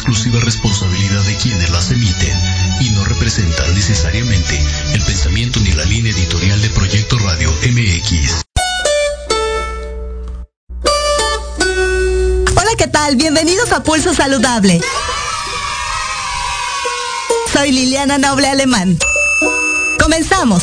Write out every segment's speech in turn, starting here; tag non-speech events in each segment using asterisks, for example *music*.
exclusiva responsabilidad de quienes las emiten y no representan necesariamente el pensamiento ni la línea editorial de Proyecto Radio MX. Hola, ¿qué tal? Bienvenidos a Pulso Saludable. Soy Liliana Noble Alemán. Comenzamos.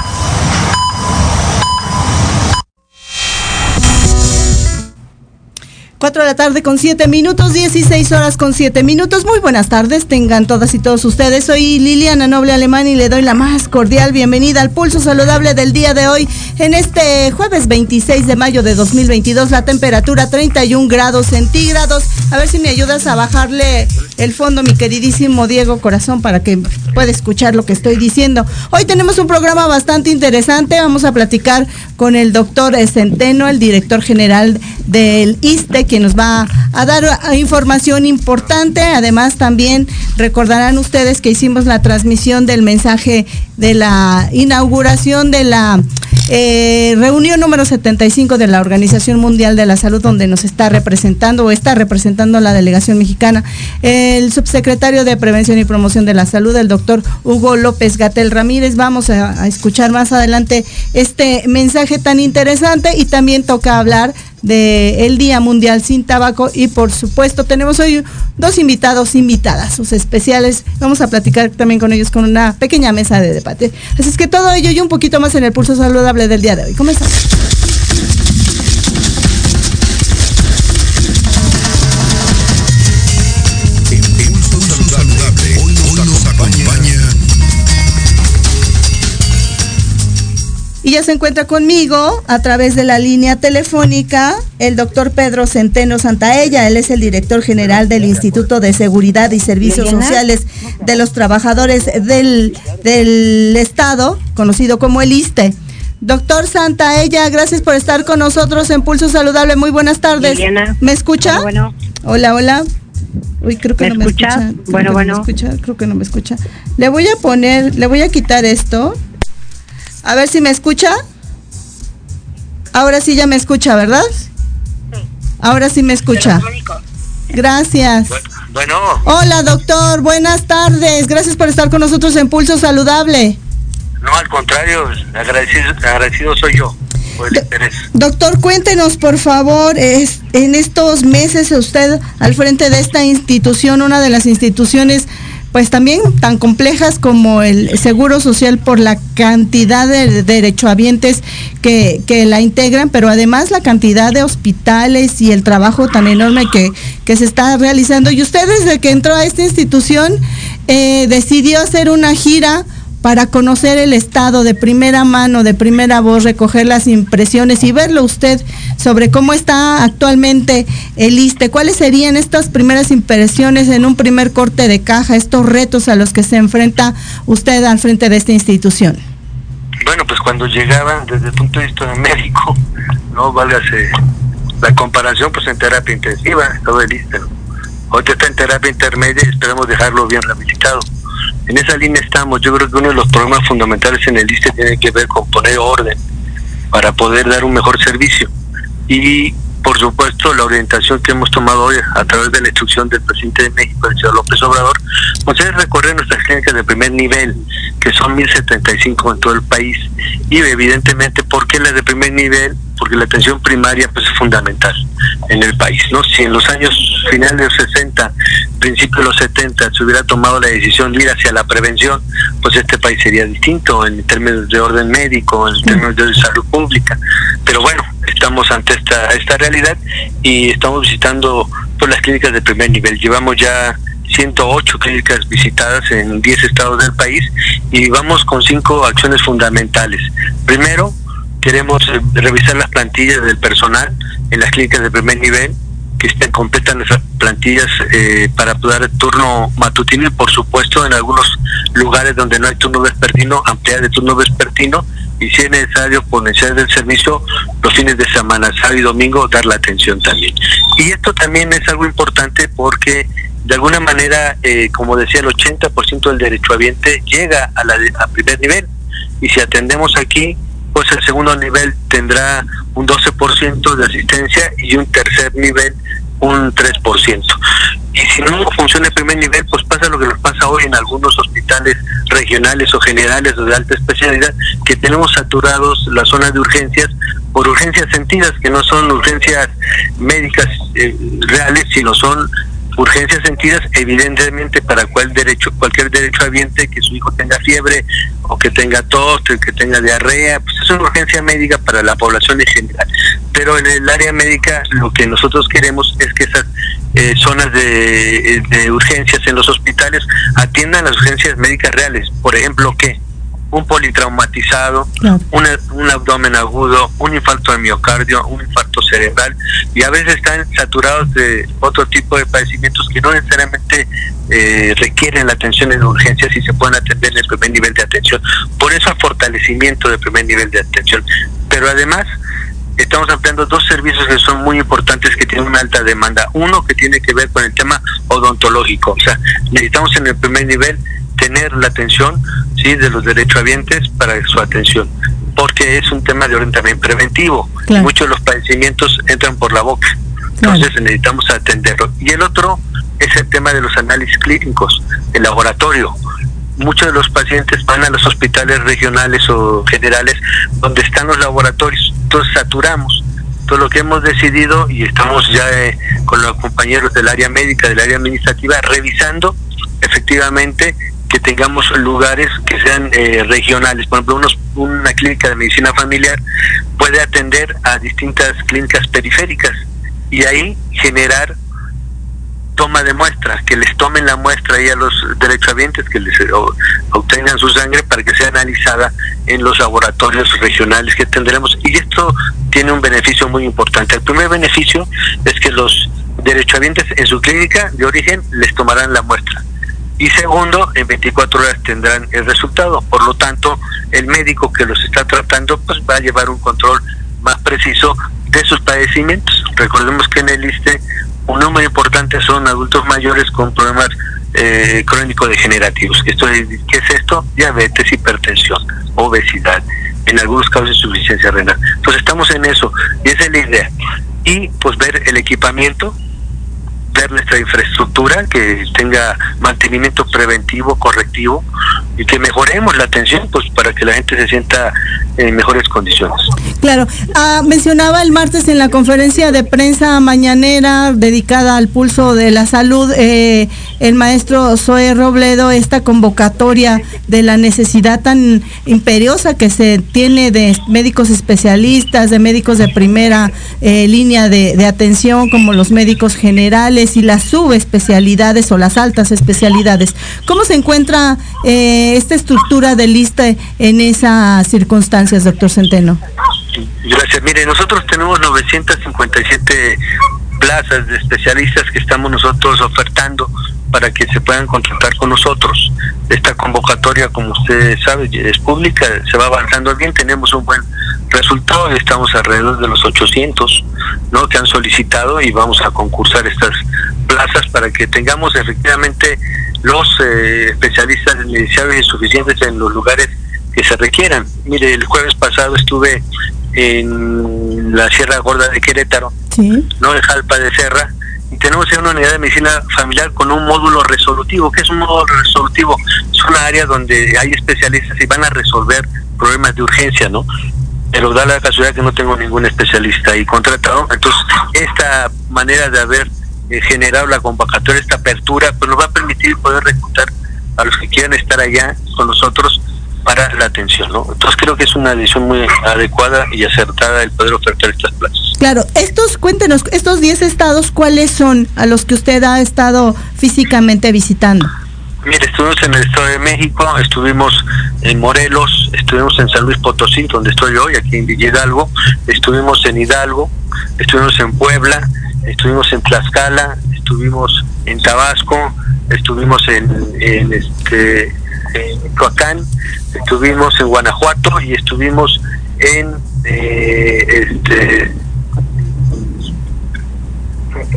4 de la tarde con 7 minutos, 16 horas con 7 minutos. Muy buenas tardes, tengan todas y todos ustedes. Soy Liliana Noble Alemán y le doy la más cordial bienvenida al pulso saludable del día de hoy. En este jueves 26 de mayo de 2022, la temperatura 31 grados centígrados. A ver si me ayudas a bajarle el fondo, mi queridísimo Diego Corazón, para que pueda escuchar lo que estoy diciendo. Hoy tenemos un programa bastante interesante. Vamos a platicar con el doctor Centeno, el director general del ISTE quien nos va a dar información importante. Además, también recordarán ustedes que hicimos la transmisión del mensaje de la inauguración de la eh, reunión número 75 de la Organización Mundial de la Salud, donde nos está representando o está representando la delegación mexicana el subsecretario de Prevención y Promoción de la Salud, el doctor Hugo López Gatel Ramírez. Vamos a escuchar más adelante este mensaje tan interesante y también toca hablar del Día Mundial sin Tabaco y por supuesto tenemos hoy dos invitados, invitadas, sus especiales. Vamos a platicar también con ellos con una pequeña mesa de debate. Así es que todo ello y un poquito más en el pulso saludable del día de hoy. Comenzamos. Y ya se encuentra conmigo a través de la línea telefónica el doctor Pedro Centeno Santaella. Él es el director general del Instituto de Seguridad y Servicios Sociales de los Trabajadores del, del Estado, conocido como el ISTE. Doctor Santaella, gracias por estar con nosotros en Pulso Saludable. Muy buenas tardes. ¿Me escucha? Bueno, Hola, hola. Uy, creo que no me escucha. bueno, bueno. me escucha, creo que no me escucha. Le voy a poner, le voy a quitar esto a ver si me escucha. Ahora sí ya me escucha, ¿verdad? Ahora sí me escucha. Gracias. Bueno. Hola, doctor. Buenas tardes. Gracias por estar con nosotros en Pulso Saludable. No, al contrario. Agradecido, agradecido soy yo. Doctor, cuéntenos, por favor, es, en estos meses usted al frente de esta institución, una de las instituciones pues también tan complejas como el Seguro Social por la cantidad de derechohabientes que, que la integran, pero además la cantidad de hospitales y el trabajo tan enorme que, que se está realizando. Y usted desde que entró a esta institución eh, decidió hacer una gira para conocer el estado de primera mano, de primera voz, recoger las impresiones y verlo usted sobre cómo está actualmente el ISTE. ¿Cuáles serían estas primeras impresiones en un primer corte de caja, estos retos a los que se enfrenta usted al frente de esta institución? Bueno, pues cuando llegaban desde el punto de vista médico, no válgase la comparación, pues en terapia intensiva, todo el ISTE. Hoy está en terapia intermedia y esperamos dejarlo bien rehabilitado en esa línea estamos. Yo creo que uno de los problemas fundamentales en el ISTE tiene que ver con poner orden para poder dar un mejor servicio. Y por supuesto, la orientación que hemos tomado hoy a través de la instrucción del presidente de México, el señor López Obrador, pues es recorrer nuestras clínicas de primer nivel, que son 1075 en todo el país. Y evidentemente, ¿por qué las de primer nivel? Porque la atención primaria pues, es fundamental en el país. ¿no? Si en los años finales de los 60, principios de los 70, se hubiera tomado la decisión de ir hacia la prevención, pues este país sería distinto en términos de orden médico, en términos de salud pública. Pero bueno, estamos ante esta, esta realidad y estamos visitando pues, las clínicas de primer nivel. Llevamos ya 108 clínicas visitadas en 10 estados del país y vamos con cinco acciones fundamentales. Primero, queremos eh, revisar las plantillas del personal en las clínicas de primer nivel, que estén completas nuestras plantillas eh, para poder turno matutino y por supuesto en algunos lugares donde no hay turno vespertino, ampliar el turno vespertino y si es necesario por necesidad del servicio los fines de semana, sábado y domingo, dar la atención también. Y esto también es algo importante porque de alguna manera, eh, como decía, el 80% del derecho derechohabiente llega a, la a primer nivel y si atendemos aquí, pues el segundo nivel tendrá un 12% de asistencia y un tercer nivel un 3%. Y si no funciona el primer nivel, pues pasa lo que nos pasa hoy en algunos hospitales regionales o generales o de alta especialidad, que tenemos saturados las zonas de urgencias por urgencias sentidas, que no son urgencias médicas eh, reales, sino son urgencias sentidas, evidentemente para cual derecho, cualquier derecho habiente que su hijo tenga fiebre o que tenga tos, que tenga diarrea, pues es una urgencia médica para la población en general. Pero en el área médica lo que nosotros queremos es que esas eh, zonas de, de urgencias en los hospitales atiendan las urgencias médicas reales. Por ejemplo, ¿qué? un politraumatizado, un abdomen agudo, un infarto de miocardio, un infarto cerebral y a veces están saturados de otro tipo de padecimientos que no necesariamente eh, requieren la atención en urgencias y se pueden atender en el primer nivel de atención. Por eso fortalecimiento del primer nivel de atención. Pero además estamos ampliando dos servicios que son muy importantes que tienen una alta demanda. Uno que tiene que ver con el tema odontológico, o sea, necesitamos en el primer nivel tener la atención sí de los derechohabientes para su atención porque es un tema de orden también preventivo muchos de los padecimientos entran por la boca. Entonces necesitamos atenderlo. Y el otro es el tema de los análisis clínicos el laboratorio muchos de los pacientes van a los hospitales regionales o generales donde están los laboratorios entonces saturamos todo lo que hemos decidido y estamos ya eh, con los compañeros del área médica del área administrativa revisando efectivamente que tengamos lugares que sean eh, regionales. Por ejemplo, unos, una clínica de medicina familiar puede atender a distintas clínicas periféricas y ahí generar toma de muestra, que les tomen la muestra ahí a los derechohabientes, que les obtengan su sangre para que sea analizada en los laboratorios regionales que tendremos. Y esto tiene un beneficio muy importante. El primer beneficio es que los derechohabientes en su clínica de origen les tomarán la muestra y segundo, en 24 horas tendrán el resultado. Por lo tanto, el médico que los está tratando pues va a llevar un control más preciso de sus padecimientos. Recordemos que en el ISTE un número importante son adultos mayores con problemas eh, crónico-degenerativos. Esto ¿Qué es esto? Diabetes, hipertensión, obesidad, en algunos casos insuficiencia renal. Entonces estamos en eso y esa es la idea. Y pues ver el equipamiento, nuestra infraestructura, que tenga mantenimiento preventivo, correctivo y que mejoremos la atención pues para que la gente se sienta en mejores condiciones. Claro, ah, mencionaba el martes en la conferencia de prensa mañanera dedicada al pulso de la salud eh, el maestro Zoe Robledo esta convocatoria de la necesidad tan imperiosa que se tiene de médicos especialistas, de médicos de primera eh, línea de atención como los médicos generales y las subespecialidades o las altas especialidades. ¿Cómo se encuentra eh, esta estructura de lista en esas circunstancias, doctor Centeno? Gracias. Mire, nosotros tenemos 957 plazas de especialistas que estamos nosotros ofertando para que se puedan contratar con nosotros. Esta convocatoria, como usted sabe, es pública, se va avanzando bien, tenemos un buen resultado, estamos alrededor de los 800 ¿no? que han solicitado y vamos a concursar estas plazas para que tengamos efectivamente los eh, especialistas necesarios y suficientes en los lugares que se requieran. Mire, el jueves pasado estuve en la Sierra Gorda de Querétaro, no en Jalpa de Serra, tenemos una unidad de medicina familiar con un módulo resolutivo. ¿Qué es un módulo resolutivo? Es una área donde hay especialistas y van a resolver problemas de urgencia, ¿no? Pero da la casualidad que no tengo ningún especialista ahí contratado. Entonces, esta manera de haber eh, generado la convocatoria, esta apertura, pues nos va a permitir poder reclutar a los que quieran estar allá con nosotros para la atención, ¿no? Entonces creo que es una decisión muy adecuada y acertada el poder ofertar estas plazas. Claro, estos, cuéntenos, estos 10 estados, ¿cuáles son a los que usted ha estado físicamente visitando? Mire, estuvimos en el Estado de México, estuvimos en Morelos, estuvimos en San Luis Potosí, donde estoy hoy, aquí en Hidalgo, estuvimos en Hidalgo, estuvimos en Puebla, estuvimos en Tlaxcala, estuvimos en Tabasco, estuvimos en, en este en estuvimos en Guanajuato y estuvimos en eh, este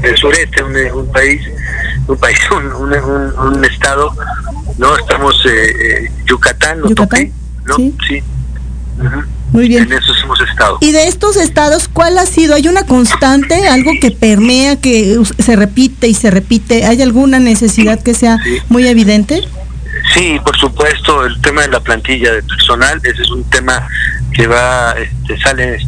el sureste, un, país, un país, *laughs* un, estado, no estamos eh, eh Yucatán, ¿no? Yucatán, ¿no? Sí. Muy bien. En esos hemos estado. Y de estos estados, ¿cuál ha sido? ¿Hay una constante, algo que permea, que se repite y se repite? ¿Hay alguna necesidad que sea muy evidente? Sí, por supuesto, el tema de la plantilla de personal, ese es un tema que va, este, sale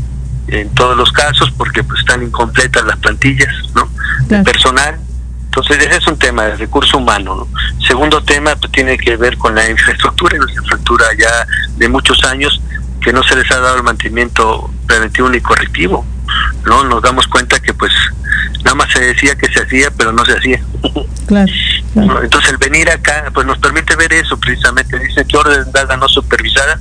en todos los casos porque pues están incompletas las plantillas, ¿no? De personal. Entonces ese es un tema de recurso humano. Segundo tema pues, tiene que ver con la *laughs* infraestructura, la infraestructura ya de muchos años que no se les ha dado el mantenimiento preventivo ni correctivo. no Nos damos cuenta que pues nada más se decía que se hacía, pero no se hacía. *laughs* Claro, Entonces el venir acá pues nos permite ver eso precisamente. Dice que orden dada no supervisada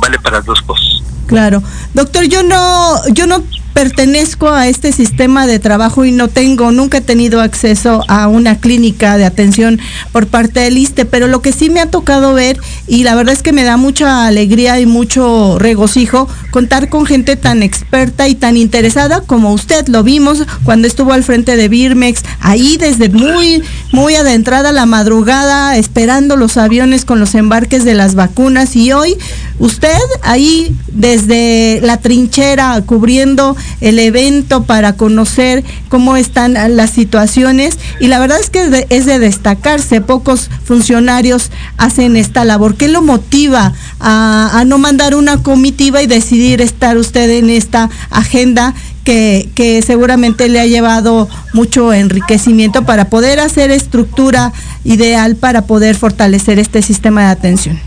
vale para dos cosas. Claro. Doctor, yo no, yo no pertenezco a este sistema de trabajo y no tengo, nunca he tenido acceso a una clínica de atención por parte del ISTE, pero lo que sí me ha tocado ver, y la verdad es que me da mucha alegría y mucho regocijo, contar con gente tan experta y tan interesada como usted. Lo vimos cuando estuvo al frente de Birmex, ahí desde muy, muy adentrada la madrugada, esperando los aviones con los embarques de las vacunas, y hoy usted ahí desde la trinchera cubriendo el evento para conocer cómo están las situaciones y la verdad es que es de, destacarse, pocos funcionarios hacen esta labor. ¿Qué lo motiva a, no mandar una comitiva y decidir estar usted en esta agenda que, seguramente le ha llevado mucho enriquecimiento para poder hacer estructura ideal para poder fortalecer este sistema de atención.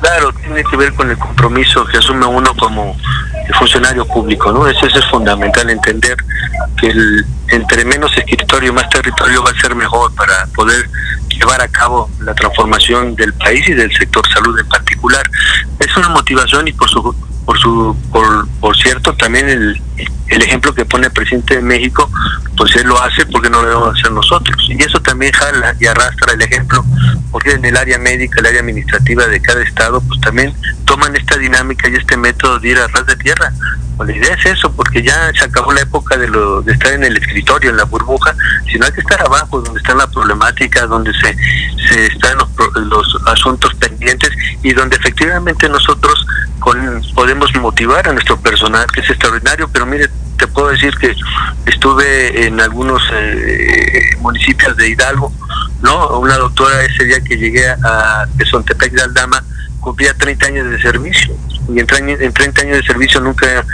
Claro, tiene que ver con el compromiso que asume uno como funcionario público, ¿no? Eso, es fundamental, entender que el, entre menos escritorio, más territorio va a ser mejor para poder llevar a cabo la transformación del país y del sector salud en particular. Es una motivación y por su por su por, por cierto también el, el ejemplo que pone el presidente de México pues él lo hace porque no lo debemos hacer nosotros y eso también jala y arrastra el ejemplo porque en el área médica el área administrativa de cada estado pues también toman esta dinámica y este método de ir a ras de tierra la idea es eso, porque ya se acabó la época de, lo, de estar en el escritorio, en la burbuja, sino hay que estar abajo, donde está la problemática, donde se, están los, los asuntos pendientes y donde efectivamente nosotros con, podemos motivar a nuestro personal, que es extraordinario, pero mire, te puedo decir que estuve en algunos eh, municipios de Hidalgo, ¿no? Una doctora ese día que llegué a, de Sontepec de Aldama cumplía 30 años de servicio. Y en, en 30 años de servicio nunca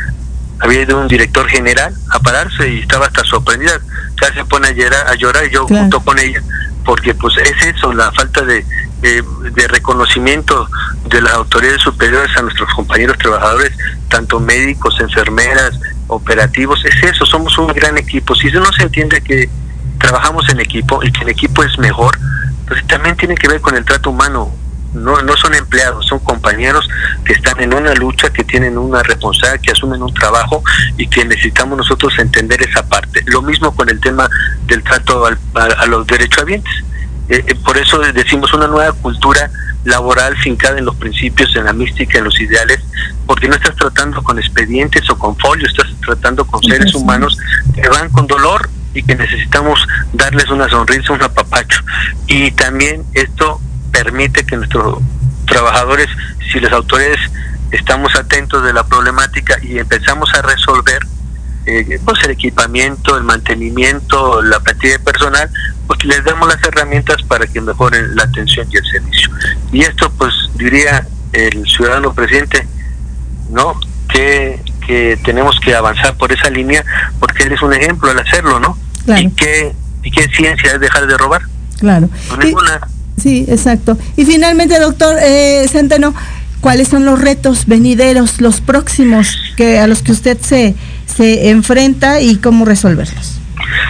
había ido un director general a pararse y estaba hasta sorprendida, casi se pone a llorar, a llorar y yo junto con ella, porque pues es eso, la falta de, de, reconocimiento de las autoridades superiores a nuestros compañeros trabajadores, tanto médicos, enfermeras, operativos, es eso, somos un gran equipo. Si no se entiende que trabajamos en equipo y que el equipo es mejor, pues también tiene que ver con el trato humano no, no son empleados, son compañeros que están en una lucha, que tienen una responsabilidad, que asumen un trabajo y que necesitamos nosotros entender esa parte. Lo mismo con el tema del trato a, los derechohabientes. Eh, eh, por eso decimos una nueva cultura laboral fincada en los principios, en la mística, en los ideales, porque no estás tratando con expedientes o con folios, estás tratando con seres humanos que van con dolor y que necesitamos darles una sonrisa, un apapacho. Y también esto permite que nuestros trabajadores, si las autoridades estamos atentos de la problemática y empezamos a resolver eh, pues el equipamiento, el mantenimiento, la plantilla de personal, pues les damos las herramientas para que mejoren la atención y el servicio. Y esto pues diría el ciudadano presidente, ¿no? Que, que tenemos que avanzar por esa línea porque él es un ejemplo al hacerlo, ¿no? Y qué y qué ciencia es dejar de robar. Claro. Sí, exacto. Y finalmente, doctor eh, Centeno, ¿cuáles son los retos venideros, los próximos que a los que usted se, se enfrenta y cómo resolverlos?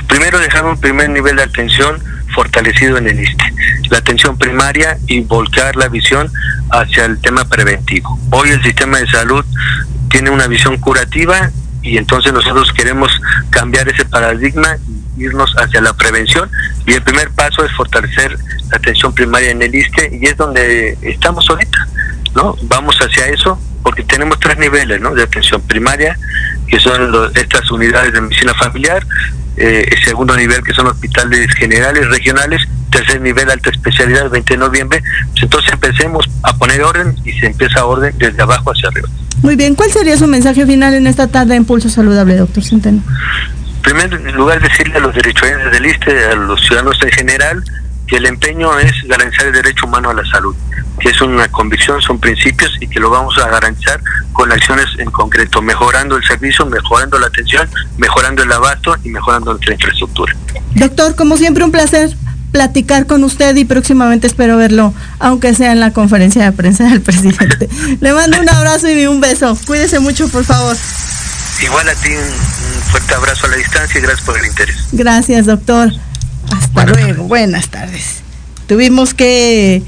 Primero, dejar un primer nivel de atención fortalecido en el ISTE, la atención primaria y volcar la visión hacia el tema preventivo. Hoy el sistema de salud tiene una visión curativa y entonces nosotros queremos cambiar ese paradigma irnos hacia la prevención y el primer paso es fortalecer la atención primaria en el ISTE y es donde estamos ahorita, ¿no? Vamos hacia eso porque tenemos tres niveles, ¿no? De atención primaria, que son estas unidades de medicina familiar, eh, el segundo nivel que son hospitales generales, regionales, tercer nivel alta especialidad, 20 de noviembre, pues entonces empecemos a poner orden y se empieza orden desde abajo hacia arriba. Muy bien, ¿cuál sería su mensaje final en esta tarde de Impulso Saludable, doctor Centeno? Primer lugar decirle a los derechos del ISTE, a los ciudadanos en general, que el empeño es garantizar el derecho humano a la salud, que es una convicción, son principios y que lo vamos a garantizar con acciones en concreto, mejorando el servicio, mejorando la atención, mejorando el abasto y mejorando nuestra infraestructura. Doctor, como siempre un placer platicar con usted y próximamente espero verlo, aunque sea en la conferencia de prensa del *laughs* presidente. Le mando un abrazo y un beso. Cuídese mucho, por favor. Igual a ti un, fuerte abrazo a la distancia y gracias por el interés. Gracias, doctor. Hasta luego. Buenas tardes. Tuvimos que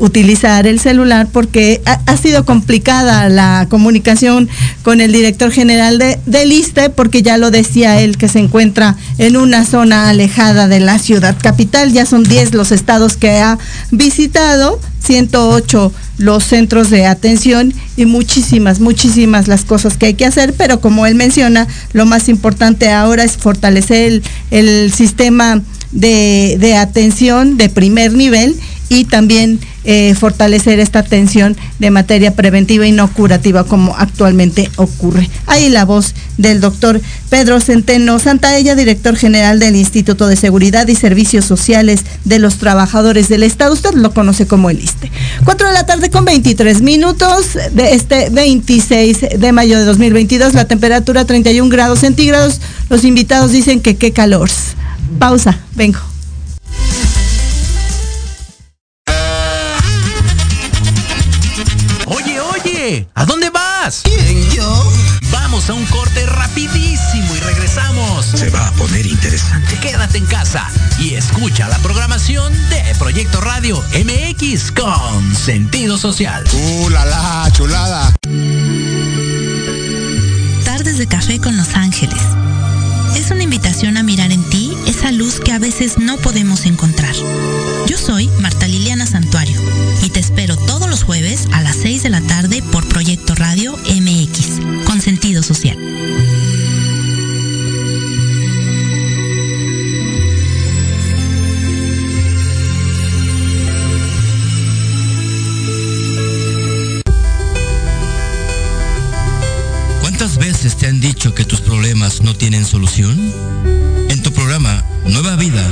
utilizar el celular porque ha, sido complicada la comunicación con el director general de, del ISTE porque ya lo decía él que se encuentra en una zona alejada de la ciudad capital. Ya son 10 los estados que ha visitado, 108 los centros de atención y muchísimas, muchísimas las cosas que hay que hacer, pero como él menciona, lo más importante ahora es fortalecer el, el sistema de, de atención de primer nivel y también eh, fortalecer esta atención de materia preventiva y no curativa como actualmente ocurre. Ahí la voz del doctor Pedro Centeno Santaella, director general del Instituto de Seguridad y Servicios Sociales de los Trabajadores del Estado. Usted lo conoce como el ISTE. Cuatro de la tarde con 23 minutos de este 26 de mayo de 2022, la temperatura 31 grados centígrados. Los invitados dicen que qué calor. Pausa, vengo. ¿A dónde vas? ¿Quién, yo? Vamos a un corte rapidísimo y regresamos. Se va a poner interesante. Quédate en casa y escucha la programación de Proyecto Radio MX con sentido social. ¡Uh, la, la chulada! Tardes de café con Los Ángeles. Es una invitación a mirar en ti esa luz que a veces no podemos encontrar. Yo soy Marta Radio MX, con sentido social. ¿Cuántas veces te han dicho que tus problemas no tienen solución? En tu programa Nueva Vida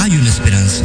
hay una esperanza.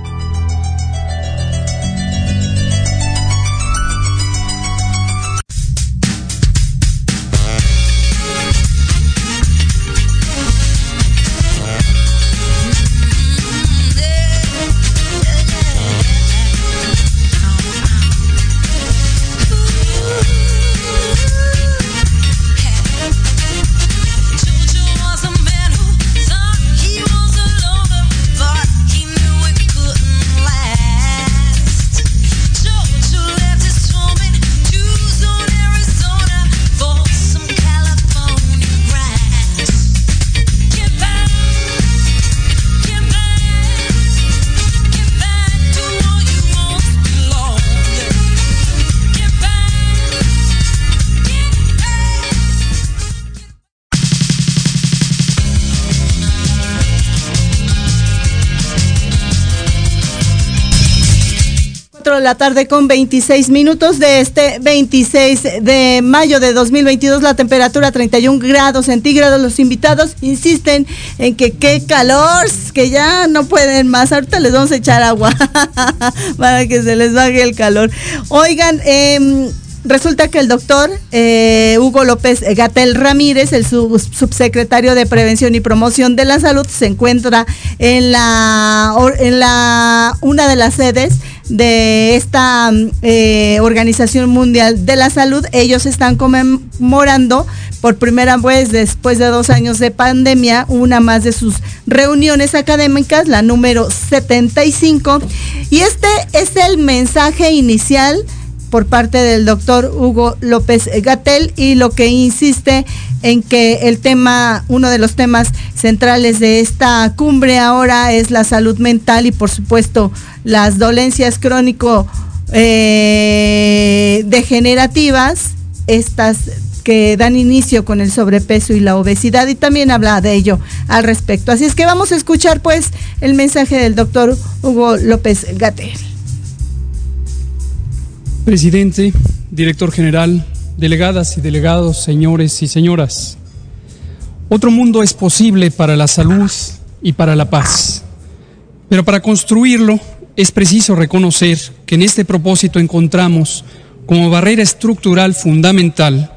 La tarde con 26 minutos de este 26 de mayo de 2022, la temperatura 31 grados centígrados. Los invitados insisten en que qué calor, que ya no pueden más. Ahorita les vamos a echar agua *laughs* para que se les baje el calor. Oigan, eh, resulta que el doctor eh, Hugo López Gatel Ramírez, el subsecretario de Prevención y Promoción de la Salud, se encuentra en la, en la una de las sedes de esta eh, Organización Mundial de la Salud. Ellos están conmemorando por primera vez después de dos años de pandemia una más de sus reuniones académicas, la número 75. Y este es el mensaje inicial por parte del doctor Hugo López Gatel y lo que insiste en que el tema, uno de los temas centrales de esta cumbre ahora es la salud mental y por supuesto las dolencias crónico eh, degenerativas, estas que dan inicio con el sobrepeso y la obesidad y también habla de ello al respecto. Así es que vamos a escuchar pues el mensaje del doctor Hugo López Gatel. Presidente, director general, delegadas y delegados, señores y señoras. Otro mundo es posible para la salud y para la paz. Pero para construirlo es preciso reconocer que en este propósito encontramos como barrera estructural fundamental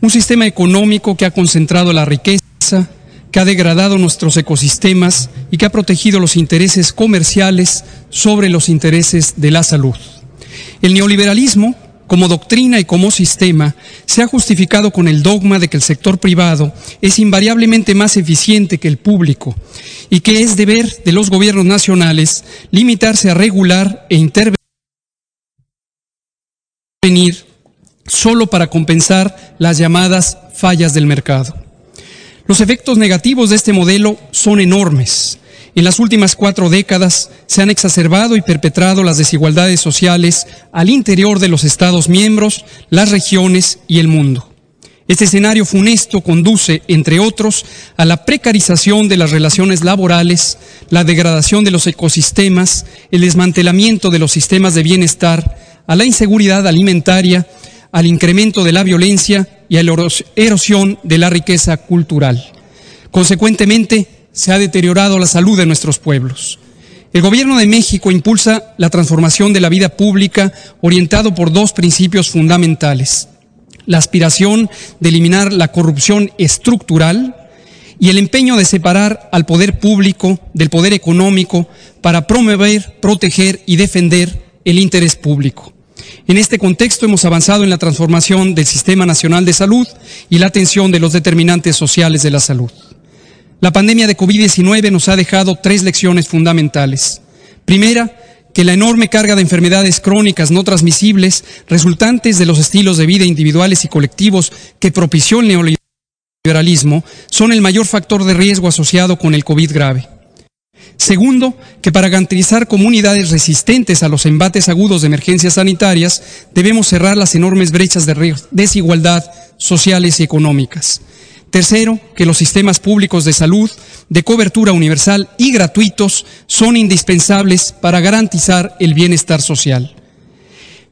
un sistema económico que ha concentrado la riqueza, que ha degradado nuestros ecosistemas y que ha protegido los intereses comerciales sobre los intereses de la salud. El neoliberalismo, como doctrina y como sistema, se ha justificado con el dogma de que el sector privado es invariablemente más eficiente que el público y que es deber de los gobiernos nacionales limitarse a regular e intervenir solo para compensar las llamadas fallas del mercado. Los efectos negativos de este modelo son enormes en las últimas cuatro décadas se han exacerbado y perpetrado las desigualdades sociales al interior de los Estados miembros, las regiones y el mundo. Este escenario funesto conduce, entre otros, a la precarización de las relaciones laborales, la degradación de los ecosistemas, el desmantelamiento de los sistemas de bienestar, a la inseguridad alimentaria, al incremento de la violencia y a la erosión de la riqueza cultural. Consecuentemente, se ha deteriorado la salud de nuestros pueblos. El Gobierno de México impulsa la transformación de la vida pública orientado por dos principios fundamentales. La aspiración de eliminar la corrupción estructural y el empeño de separar al poder público del poder económico para promover, proteger y defender el interés público. En este contexto hemos avanzado en la transformación del Sistema Nacional de Salud y la atención de los determinantes sociales de la salud. La pandemia de COVID-19 nos ha dejado tres lecciones fundamentales. Primera, que la enorme carga de enfermedades crónicas no transmisibles resultantes de los estilos de vida individuales y colectivos que propició el neoliberalismo son el mayor factor de riesgo asociado con el COVID grave. Segundo, que para garantizar comunidades resistentes a los embates agudos de emergencias sanitarias, debemos cerrar las enormes brechas de desigualdad sociales y económicas. Tercero, que los sistemas públicos de salud de cobertura universal y gratuitos son indispensables para garantizar el bienestar social.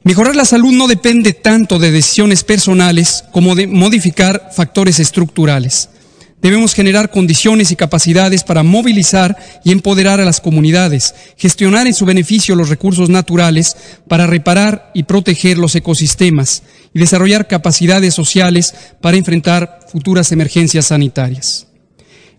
Mejorar la salud no depende tanto de decisiones personales como de modificar factores estructurales. Debemos generar condiciones y capacidades para movilizar y empoderar a las comunidades, gestionar en su beneficio los recursos naturales para reparar y proteger los ecosistemas y desarrollar capacidades sociales para enfrentar futuras emergencias sanitarias.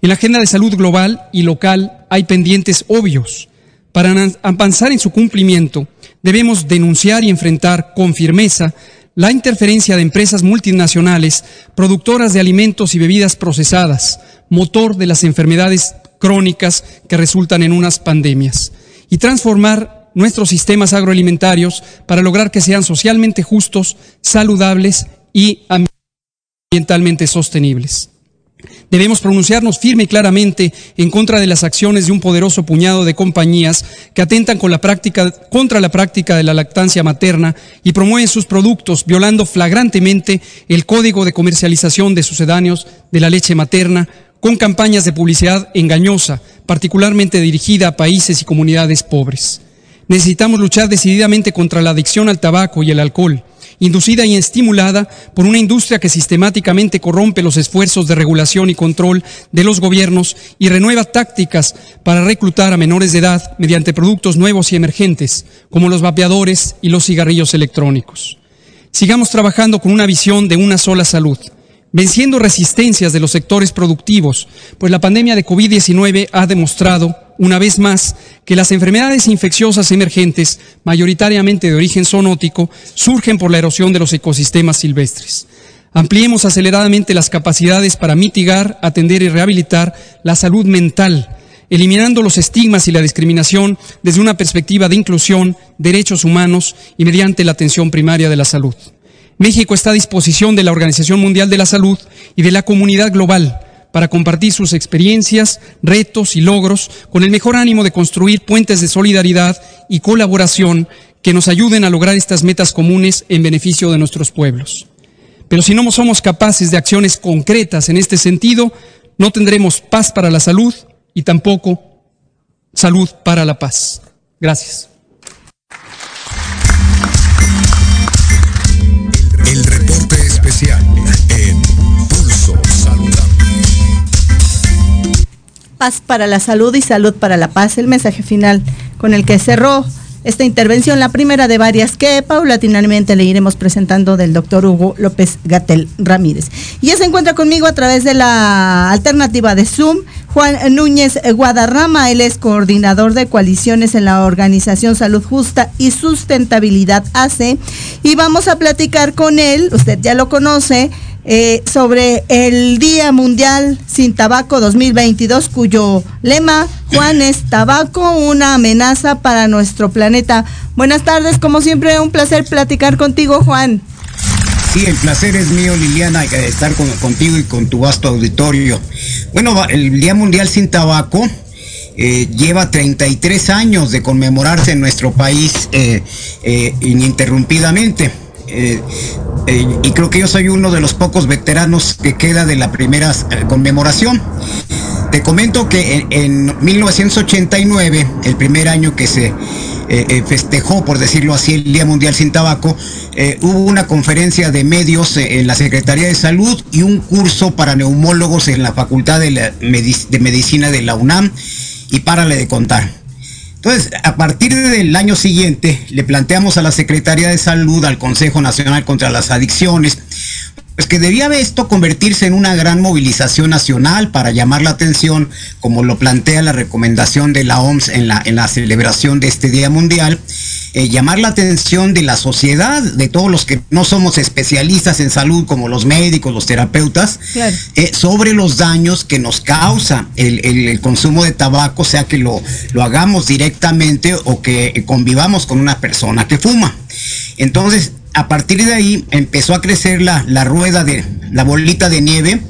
En la agenda de salud global y local hay pendientes obvios. Para avanzar en su cumplimiento, debemos denunciar y enfrentar con firmeza la interferencia de empresas multinacionales productoras de alimentos y bebidas procesadas, motor de las enfermedades crónicas que resultan en unas pandemias, y transformar nuestros sistemas agroalimentarios para lograr que sean socialmente justos, saludables y ambientalmente sostenibles. Debemos pronunciarnos firme y claramente en contra de las acciones de un poderoso puñado de compañías que atentan contra la práctica de la lactancia materna y promueven sus productos violando flagrantemente el código de comercialización de sucedáneos de la leche materna con campañas de publicidad engañosa, particularmente dirigida a países y comunidades pobres. Necesitamos luchar decididamente contra la adicción al tabaco y el alcohol inducida y estimulada por una industria que sistemáticamente corrompe los esfuerzos de regulación y control de los gobiernos y renueva tácticas para reclutar a menores de edad mediante productos nuevos y emergentes, como los vapeadores y los cigarrillos electrónicos. Sigamos trabajando con una visión de una sola salud, venciendo resistencias de los sectores productivos, pues la pandemia de COVID-19 ha demostrado, una vez más, que las enfermedades infecciosas emergentes, mayoritariamente de origen zoonótico, surgen por la erosión de los ecosistemas silvestres. Ampliemos aceleradamente las capacidades para mitigar, atender y rehabilitar la salud mental, eliminando los estigmas y la discriminación desde una perspectiva de inclusión, derechos humanos y mediante la atención primaria de la salud. México está a disposición de la Organización Mundial de la Salud y de la comunidad global para compartir sus experiencias, retos y logros con el mejor ánimo de construir puentes de solidaridad y colaboración que nos ayuden a lograr estas metas comunes en beneficio de nuestros pueblos. Pero si no somos capaces de acciones concretas en este sentido, no tendremos paz para la salud y tampoco salud para la paz. Gracias. Paz para la salud y salud para la paz. El mensaje final con el que cerró esta intervención, la primera de varias que paulatinamente le iremos presentando del doctor Hugo López Gatel Ramírez. Y ya se encuentra conmigo a través de la alternativa de Zoom, Juan Núñez Guadarrama, él es coordinador de coaliciones en la organización Salud Justa y Sustentabilidad AC, y vamos a platicar con él, usted ya lo conoce, eh, sobre el Día Mundial sin Tabaco 2022, cuyo lema, Juan, es Tabaco, una amenaza para nuestro planeta. Buenas tardes, como siempre, un placer platicar contigo, Juan. Sí, el placer es mío, Liliana, estar contigo y con tu vasto auditorio. Bueno, el Día Mundial sin Tabaco eh, lleva 33 años de conmemorarse en nuestro país eh, ininterrumpidamente eh, eh, y creo que yo soy uno de los pocos veteranos que queda de la primera eh, conmemoración. Te comento que en, 1989, el primer año que se festejó, por decirlo así, el Día Mundial sin Tabaco, hubo una conferencia de medios en la Secretaría de Salud y un curso para neumólogos en la Facultad de, de Medicina de la UNAM y párale de contar. Entonces, a partir del año siguiente, le planteamos a la Secretaría de Salud, al Consejo Nacional contra las Adicciones, pues que debía esto convertirse en una gran movilización nacional para llamar la atención, como lo plantea la recomendación de la OMS en la, en la celebración de este Día Mundial, eh, llamar la atención de la sociedad, de todos los que no somos especialistas en salud, como los médicos, los terapeutas, eh, sobre los daños que nos causa el, consumo de tabaco, sea que lo, lo hagamos directamente o que convivamos con una persona que fuma. Entonces, a partir de ahí empezó a crecer la, la rueda de la bolita de nieve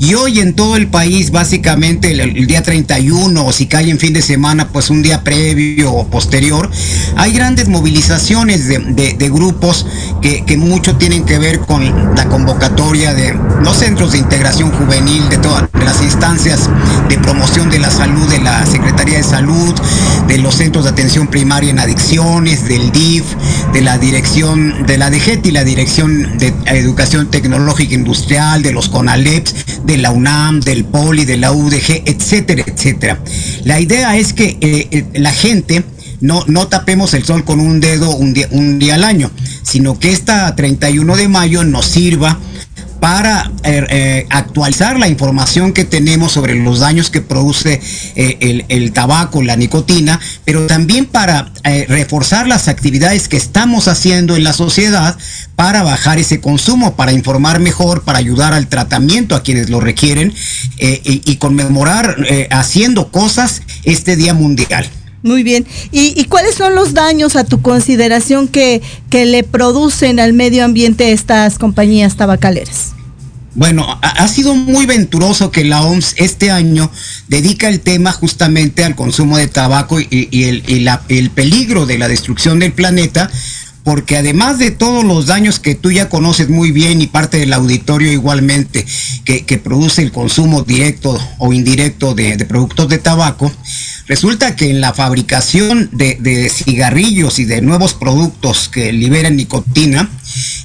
y hoy en todo el país, básicamente el, día 31 o si cae en fin de semana, pues un día previo o posterior, hay grandes movilizaciones de, grupos que, mucho tienen que ver con la convocatoria de los centros de integración juvenil, de todas las instancias de promoción de la salud de la Secretaría de Salud, de los centros de atención primaria en adicciones, del DIF, de la dirección de la DGET y la Dirección de Educación Tecnológica Industrial, de los CONALEPS, de la UNAM, del POLI, de la UDG, etcétera, etcétera. La idea es que eh, eh, la gente no, no tapemos el sol con un dedo un día, un día al año, sino que esta 31 de mayo nos sirva para eh, eh, actualizar la información que tenemos sobre los daños que produce eh, el, tabaco, la nicotina, pero también para reforzar las actividades que estamos haciendo en la sociedad para bajar ese consumo, para informar mejor, para ayudar al tratamiento a quienes lo requieren y, conmemorar haciendo cosas este Día Mundial. Muy bien. ¿Y, cuáles son los daños a tu consideración que, que le producen al medio ambiente estas compañías tabacaleras? Bueno, ha, sido muy venturoso que la OMS este año dedica el tema justamente al consumo de tabaco y, el, el, peligro de la destrucción del planeta, porque además de todos los daños que tú ya conoces muy bien y parte del auditorio igualmente, que, produce el consumo directo o indirecto de, productos de tabaco, resulta que en la fabricación de, cigarrillos y de nuevos productos que liberan nicotina,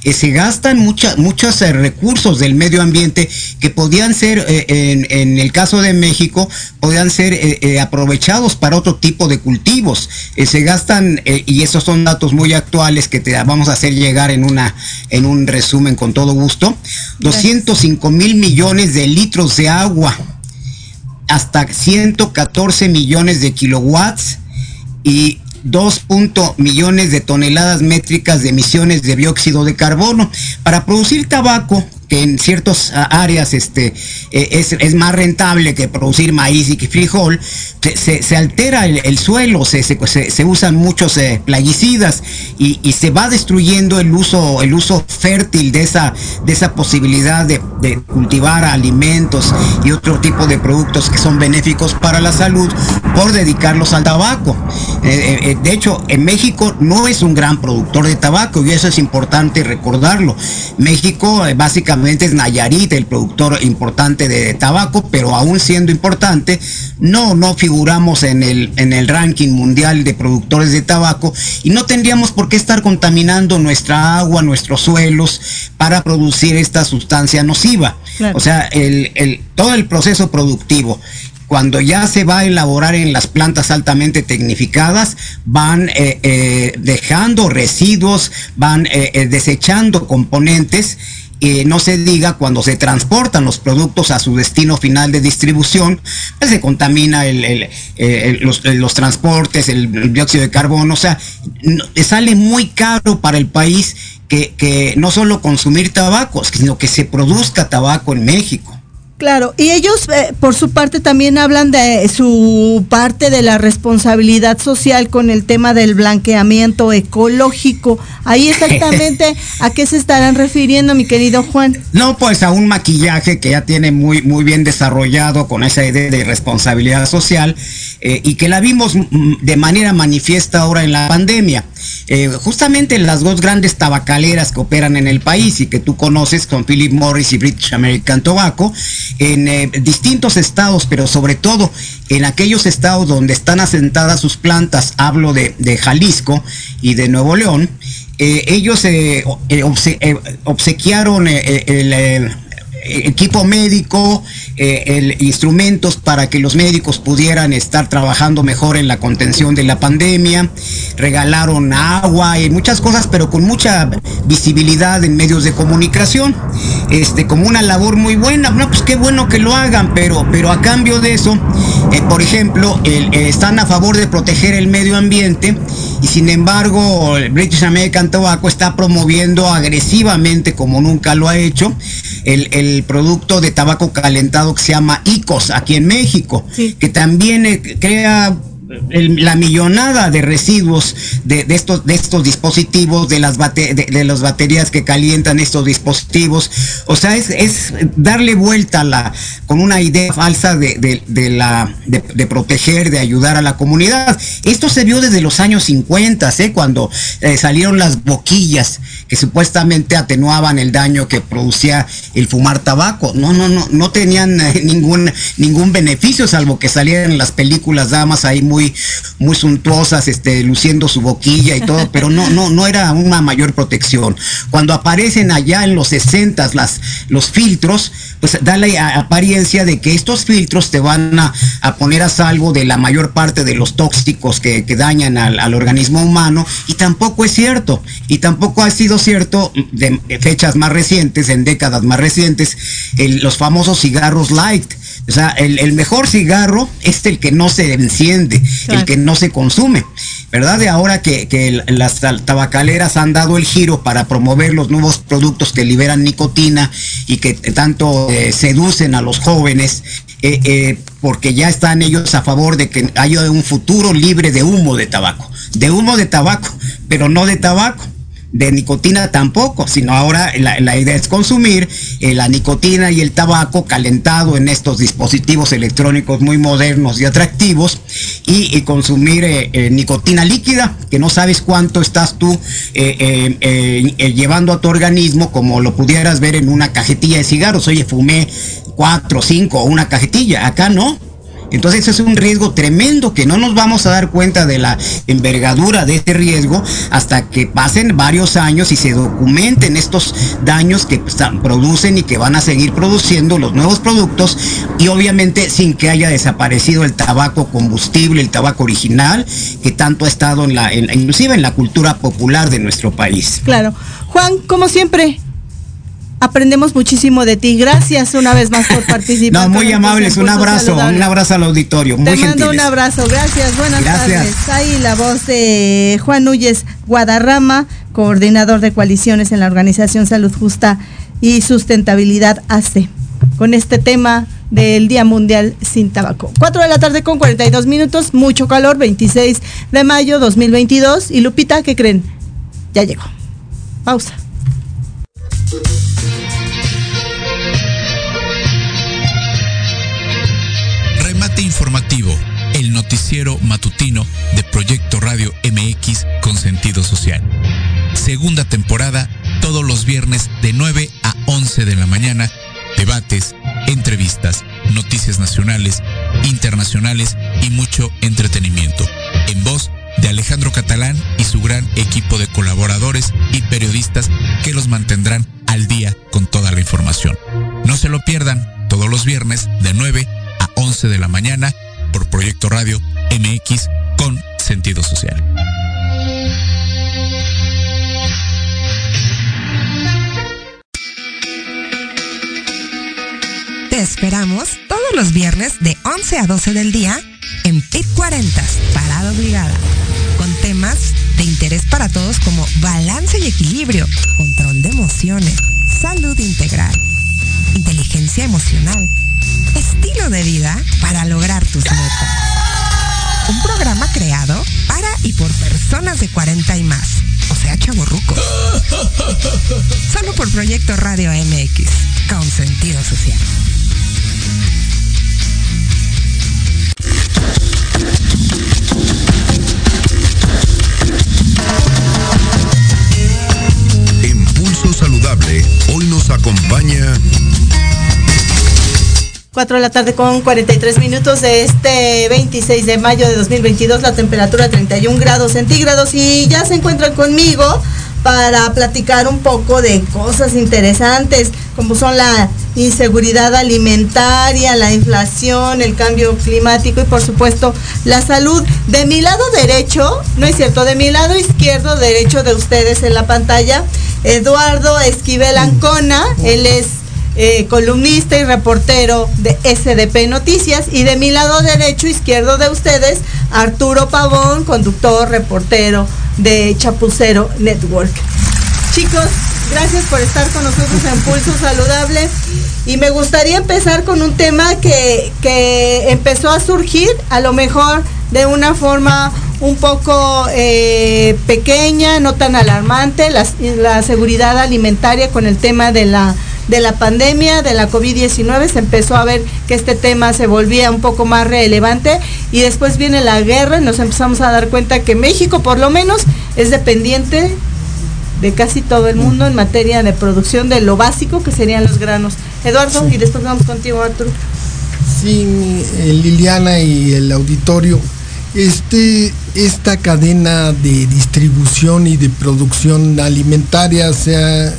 eh, se gastan mucha, muchos eh, recursos del medio ambiente que podían ser, en, en, el caso de México, podían ser aprovechados para otro tipo de cultivos. se gastan, y esos son datos muy actuales que te vamos a hacer llegar en, una, en un resumen con todo gusto, 205 mil millones de litros de agua hasta 114 millones de kilowatts y 2. millones de toneladas métricas de emisiones de dióxido de carbono. Para producir tabaco, que en ciertas áreas este, eh, es, más rentable que producir maíz y frijol, se, altera el, suelo, se, se, usan muchos eh, plaguicidas y, se va destruyendo el uso, el uso fértil de esa, de esa posibilidad de, cultivar alimentos y otro tipo de productos que son benéficos para la salud por dedicarlos al tabaco. Eh, de hecho, en México no es un gran productor de tabaco y eso es importante recordarlo. México básicamente es Nayarit el productor importante de tabaco, pero aún siendo importante, no, no figuramos en el, en el ranking mundial de productores de tabaco y no tendríamos por qué estar contaminando nuestra agua, nuestros suelos para producir esta sustancia nociva. O sea, el, todo el proceso productivo cuando ya se va a elaborar en las plantas altamente tecnificadas, van eh, eh, dejando residuos, van eh, desechando componentes no se diga cuando se transportan los productos a su destino final de distribución, pues se contamina los, transportes, el, dióxido de carbono, o sea, sale muy caro para el país que, que no solo consumir tabaco, sino que se produzca tabaco en México. Claro, y ellos eh, por su parte también hablan de su parte de la responsabilidad social con el tema del blanqueamiento ecológico. Ahí *laughs* exactamente a qué se estarán refiriendo, mi querido Juan. No, pues a un maquillaje que ya tiene muy, muy bien desarrollado con esa idea de responsabilidad social eh, y que la vimos de manera manifiesta ahora en la pandemia. Eh, justamente las dos grandes tabacaleras que operan en el país y que tú conoces son Philip Morris y British American Tobacco, en eh, distintos estados, pero sobre todo en aquellos estados donde están asentadas sus plantas, hablo de, Jalisco y de Nuevo León, eh, ellos obsequiaron el equipo médico, eh, instrumentos para que los médicos pudieran estar trabajando mejor en la contención de la pandemia, regalaron agua y muchas cosas, pero con mucha visibilidad en medios de comunicación, este, como una labor muy buena. No, pues qué bueno que lo hagan, pero, pero a cambio de eso, eh, por ejemplo, eh, están a favor de proteger el medio ambiente y sin embargo, el British American Tobacco está promoviendo agresivamente, como nunca lo ha hecho, el, el producto de tabaco calentado que se llama ICOS aquí en México, que también eh, crea la millonada de residuos de, estos, de estos dispositivos, de las, de, las baterías que calientan estos dispositivos. O sea, es, darle vuelta a la, con una idea falsa de, la, de, proteger, de ayudar a la comunidad. Esto se vio desde los años 50, ¿eh? cuando eh, salieron las boquillas que supuestamente atenuaban el daño que producía el fumar tabaco. No, no, no, no tenían eh, ningún, ningún beneficio, salvo que salieran las películas damas ahí muy muy, suntuosas, este, luciendo su boquilla y todo, pero no, no, no era una mayor protección. Cuando aparecen allá en los 60 las, los filtros, pues da la apariencia de que estos filtros te van a, poner a salvo de la mayor parte de los tóxicos que, dañan al, organismo humano, y tampoco es cierto, y tampoco ha sido cierto de, fechas más recientes, en décadas más recientes, los famosos cigarros light o sea, el, mejor cigarro es el que no se enciende, el que no se consume. ¿Verdad? De ahora que, las tabacaleras han dado el giro para promover los nuevos productos que liberan nicotina y que tanto eh, seducen a los jóvenes, eh, eh, porque ya están ellos a favor de que haya un futuro libre de humo de tabaco. De humo de tabaco, pero no de tabaco de nicotina tampoco, sino ahora la, idea es consumir eh, la nicotina y el tabaco calentado en estos dispositivos electrónicos muy modernos y atractivos y, consumir eh, eh, nicotina líquida, que no sabes cuánto estás tú llevando a tu organismo como lo pudieras ver en una cajetilla de cigarros. Oye, fumé cuatro, cinco una cajetilla, acá no Entonces es un riesgo tremendo que no nos vamos a dar cuenta de la envergadura de este riesgo hasta que pasen varios años y se documenten estos daños que producen y que van a seguir produciendo los nuevos productos y obviamente sin que haya desaparecido el tabaco combustible, el tabaco original que tanto ha estado en la, inclusive en la cultura popular de nuestro país. Claro. Juan, como siempre, aprendemos muchísimo de ti. Gracias una vez más por *laughs* participar. no, muy amables. Un abrazo, un abrazo al auditorio. Muy Te mando un abrazo. Gracias. Buenas Gracias. tardes. Ahí la voz de Juan Núñez Guadarrama, coordinador de coaliciones en la Organización Salud Justa y Sustentabilidad AC, con este tema del Día Mundial sin Tabaco. 4 de la tarde con 42 minutos, mucho calor, 26 de mayo 2022. Y Lupita, ¿qué creen? Ya llegó. Pausa. Noticiero matutino de Proyecto Radio MX con sentido social. Segunda temporada, todos los viernes de 9 a 11 de la mañana, debates, entrevistas, noticias nacionales, internacionales y mucho entretenimiento. En voz de Alejandro Catalán y su gran equipo de colaboradores y periodistas que los mantendrán al día con toda la información. No se lo pierdan todos los viernes de 9 a 11 de la mañana por Proyecto Radio MX con sentido social. Te esperamos todos los viernes de 11 a 12 del día en PIT 40, Parada Obligada, con temas de interés para todos como balance y equilibrio, control de emociones, salud integral, inteligencia emocional, estilo de vida para lograr tus metas. Un programa creado para y por personas de 40 y más, o sea, chavorrucos. Solo por Proyecto Radio MX, con sentido social. En Pulso Saludable, hoy nos acompaña 4 de la tarde con 43 minutos de este 26 de mayo de 2022, la temperatura 31 grados centígrados y ya se encuentran conmigo para platicar un poco de cosas interesantes como son la inseguridad alimentaria, la inflación, el cambio climático y por supuesto la salud. De mi lado derecho, no es cierto, de mi lado izquierdo, derecho de ustedes en la pantalla, Eduardo Esquivel Ancona, él es eh, columnista y reportero de SDP Noticias. Y de mi lado derecho, izquierdo de ustedes, Arturo Pavón, conductor, reportero de Chapucero Network. Chicos, gracias por estar con nosotros en Pulso Saludable. Y me gustaría empezar con un tema que, que empezó a surgir, a lo mejor de una forma un poco eh, pequeña, no tan alarmante, la, la seguridad alimentaria con el tema de la de la pandemia, de la COVID-19, se empezó a ver que este tema se volvía un poco más relevante y después viene la guerra y nos empezamos a dar cuenta que México por lo menos es dependiente de casi todo el mundo en materia de producción de lo básico que serían los granos. Eduardo, y después vamos contigo, Arturo. Sí, Liliana y el auditorio. Este, esta cadena de distribución y de producción alimentaria se ha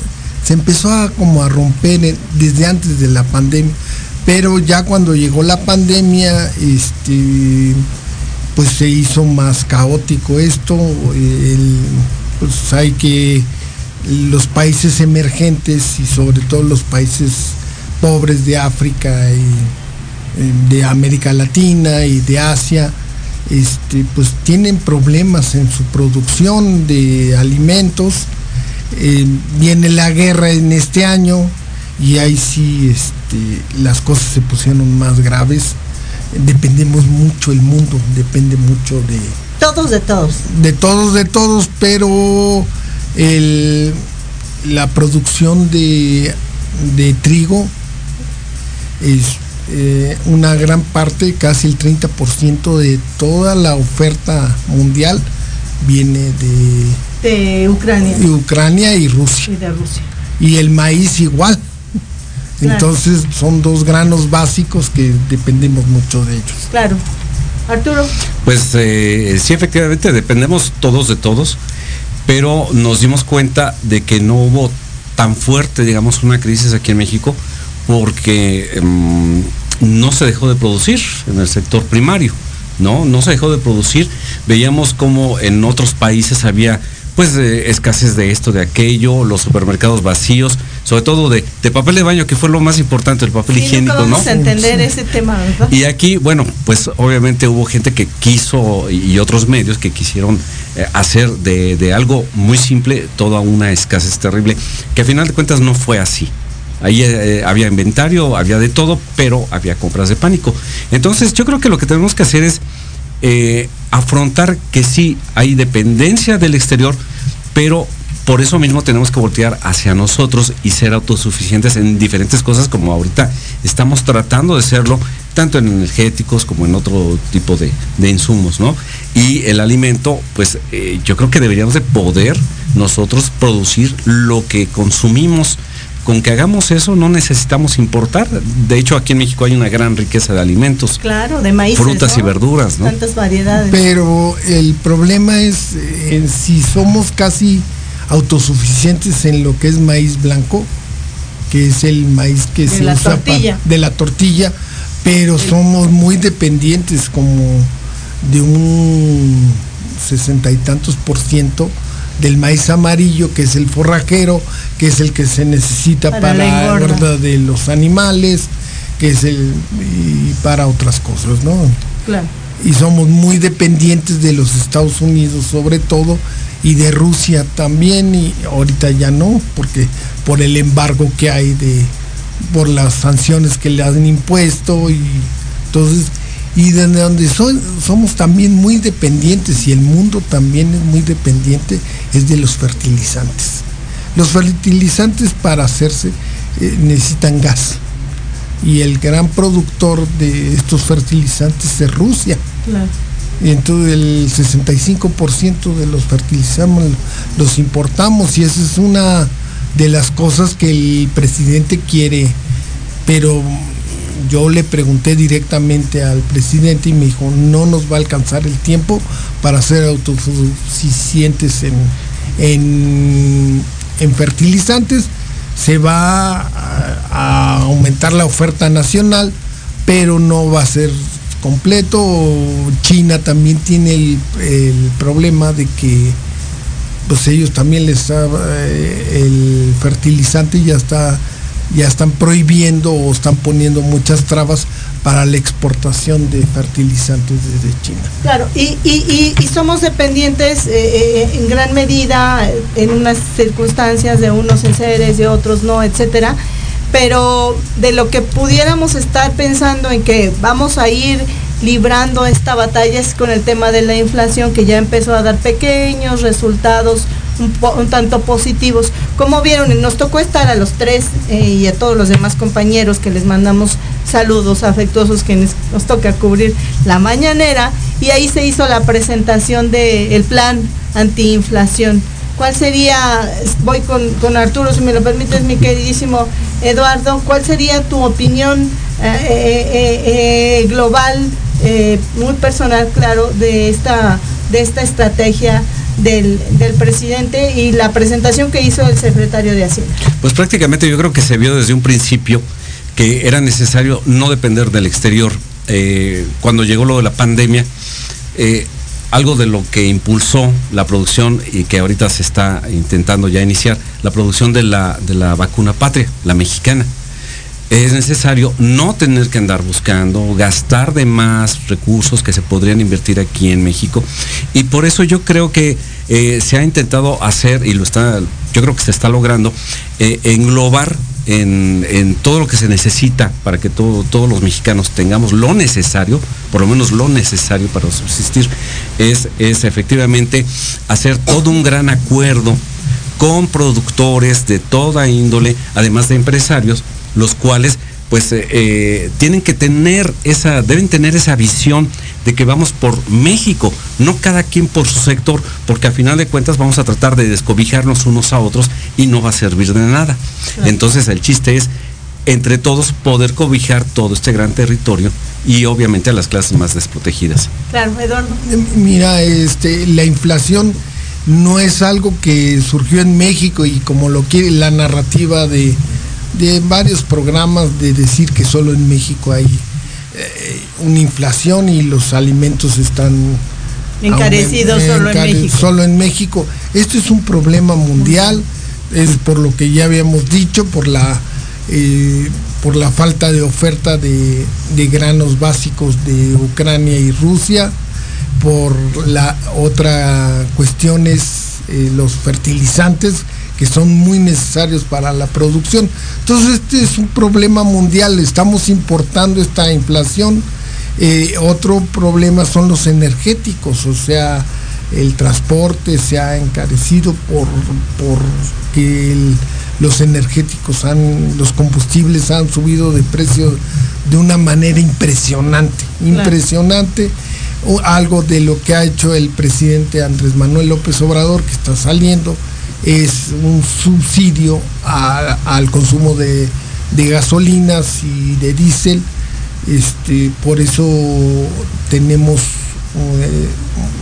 se empezó a como a romper desde antes de la pandemia. Pero ya cuando llegó la pandemia, este, pues se hizo más caótico esto. pues hay que los países emergentes y sobre todo los países pobres de África y de América Latina y de Asia, este, pues tienen problemas en su producción de alimentos eh, viene la guerra en este año y ahí sí este, las cosas se pusieron más graves. Dependemos mucho, el mundo depende mucho de... Todos de todos. De todos, de todos, pero la producción de, trigo es eh, una gran parte, casi el 30% de toda la oferta mundial viene de de Ucrania. Y Ucrania y Rusia. Y de Rusia. Y el maíz igual. Entonces son dos granos básicos que dependemos mucho de ellos. Claro. Arturo. Pues eh, sí, efectivamente, dependemos todos de todos, pero nos dimos cuenta de que no hubo tan fuerte, digamos, una crisis aquí en México porque em, no se dejó de producir en el sector primario, ¿no? No se dejó de producir. Veíamos como en otros países había pues escasez de esto, de aquello, los supermercados vacíos, sobre todo de, papel de baño, que fue lo más importante, el papel higiénico, vamos ¿no? a entender ese tema, ¿verdad? Y aquí, bueno, pues obviamente hubo gente que quiso y otros medios que quisieron eh, hacer de, algo muy simple toda una escasez terrible, que a final de cuentas no fue así. Ahí eh, había inventario, había de todo, pero había compras de pánico. Entonces yo creo que lo que tenemos que hacer es eh, afrontar que sí hay dependencia del exterior, pero por eso mismo tenemos que voltear hacia nosotros y ser autosuficientes en diferentes cosas como ahorita estamos tratando de serlo, tanto en energéticos como en otro tipo de, insumos, ¿no? Y el alimento, pues eh, yo creo que deberíamos de poder nosotros producir lo que consumimos con que hagamos eso no necesitamos importar. De hecho, aquí en México hay una gran riqueza de alimentos. Claro, de maíz. Frutas y verduras, ¿no? Tantas variedades. Pero el problema es eh, si somos casi autosuficientes en lo que es maíz blanco, que es el maíz que se usa de la tortilla, pero somos muy dependientes como de un sesenta y tantos por ciento del maíz amarillo, que es el forrajero, que es el que se necesita para, la engorda de los animales, que es el y para otras cosas, ¿no? Claro. Y somos muy dependientes de los Estados Unidos sobre todo y de Rusia también y ahorita ya no, porque por el embargo que hay de por las sanciones que le han impuesto y entonces y de donde somos también muy dependientes y el mundo también es muy dependiente es de los fertilizantes. Los fertilizantes para hacerse eh, necesitan gas y el gran productor de estos fertilizantes es Rusia. Y entonces el 65% de los fertilizantes los importamos y esa es una de las cosas que el presidente quiere, pero yo le pregunté directamente al presidente y me dijo, no nos va a alcanzar el tiempo para ser autosuficientes en, en, fertilizantes. Se va a, aumentar la oferta nacional, pero no va a ser completo. China también tiene el, problema de que pues ellos también les eh, el fertilizante ya está ya están prohibiendo o están poniendo muchas trabas para la exportación de fertilizantes desde China. Claro, y, somos dependientes eh, eh, en gran medida en unas circunstancias de unos en seres, de otros no, etcétera. Pero de lo que pudiéramos estar pensando en que vamos a ir librando esta batalla es con el tema de la inflación que ya empezó a dar pequeños resultados un, tanto positivos. Como vieron, nos tocó estar a los tres eh, y a todos los demás compañeros que les mandamos saludos afectuosos que nos, toca cubrir la mañanera y ahí se hizo la presentación del plan antiinflación. ¿Cuál sería, voy con, Arturo, si me lo permites, mi queridísimo Eduardo, cuál sería tu opinión eh, eh, global, muy personal, claro, de esta, de esta estrategia del, presidente y la presentación que hizo el secretario de Hacienda? Pues prácticamente yo creo que se vio desde un principio que era necesario no depender del exterior. Eh, cuando llegó lo de la pandemia, eh, algo de lo que impulsó la producción y que ahorita se está intentando ya iniciar, la producción de la, de la vacuna patria, la mexicana es necesario no tener que andar buscando, gastar de más recursos que se podrían invertir aquí en México. Y por eso yo creo que eh, se ha intentado hacer, y lo está, yo creo que se está logrando, eh, englobar en, todo lo que se necesita para que todos los mexicanos tengamos lo necesario, por lo menos lo necesario para subsistir, es, es efectivamente hacer todo un gran acuerdo con productores de toda índole, además de empresarios, los cuales pues eh, eh, tienen que tener esa, deben tener esa visión de que vamos por México, no cada quien por su sector, porque a final de cuentas vamos a tratar de descobijarnos unos a otros y no va a servir de nada. Entonces el chiste es entre todos poder cobijar todo este gran territorio y obviamente a las clases más desprotegidas. Claro, Eduardo. Mira, este, la inflación no es algo que surgió en México y como lo quiere la narrativa de, de varios programas de decir que solo en México hay eh, una inflación y los alimentos están encarecidos solo en México. Solo en México. Esto es un problema mundial, es por lo que ya habíamos dicho, por la eh, por la falta de oferta de, de, granos básicos de Ucrania y Rusia, por la otra cuestión es eh, los fertilizantes que son muy necesarios para la producción. Entonces este es un problema mundial, estamos importando esta inflación. Eh, otro problema son los energéticos, o sea, el transporte se ha encarecido por, por que los energéticos han, los combustibles han subido de precio de una manera impresionante, impresionante. Algo de lo que ha hecho el presidente Andrés Manuel López Obrador, que está saliendo, es un subsidio al consumo de, gasolinas y de diésel. Este, por eso tenemos eh,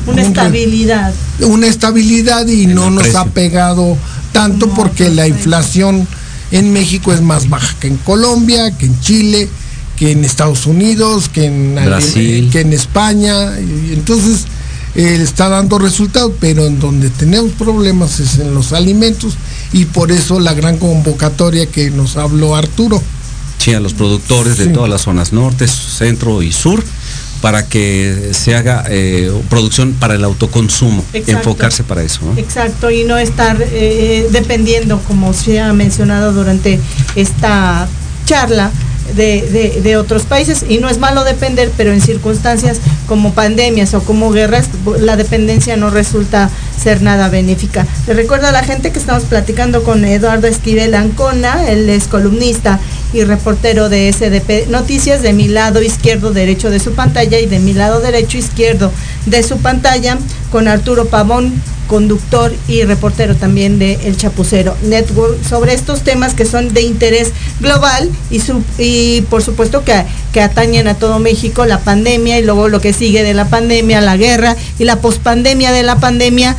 una estabilidad. Una estabilidad y no nos ha pegado tanto porque la inflación en México es más baja que en Colombia, que en Chile, que en Estados Unidos, que en, que en España. Y entonces eh, está dando resultados, pero en donde tenemos problemas es en los alimentos y por eso la gran convocatoria que nos habló Arturo. Sí, a los productores de todas las zonas norte, centro y sur para que se haga eh, producción para el autoconsumo, enfocarse para eso. Exacto, y no estar eh, dependiendo, como se ha mencionado durante esta charla, de, otros países y no es malo depender, pero en circunstancias como pandemias o como guerras, la dependencia no resulta ser nada benéfica. Le recuerdo a la gente que estamos platicando con Eduardo Esquivel Ancona, él es columnista y reportero de SDP Noticias de mi lado izquierdo derecho de su pantalla y de mi lado derecho izquierdo de su pantalla con Arturo Pavón conductor y reportero también de El Chapucero Network, sobre estos temas que son de interés global y, y por supuesto que, que atañen a todo México, la pandemia y luego lo que sigue de la pandemia, la guerra y la pospandemia de la pandemia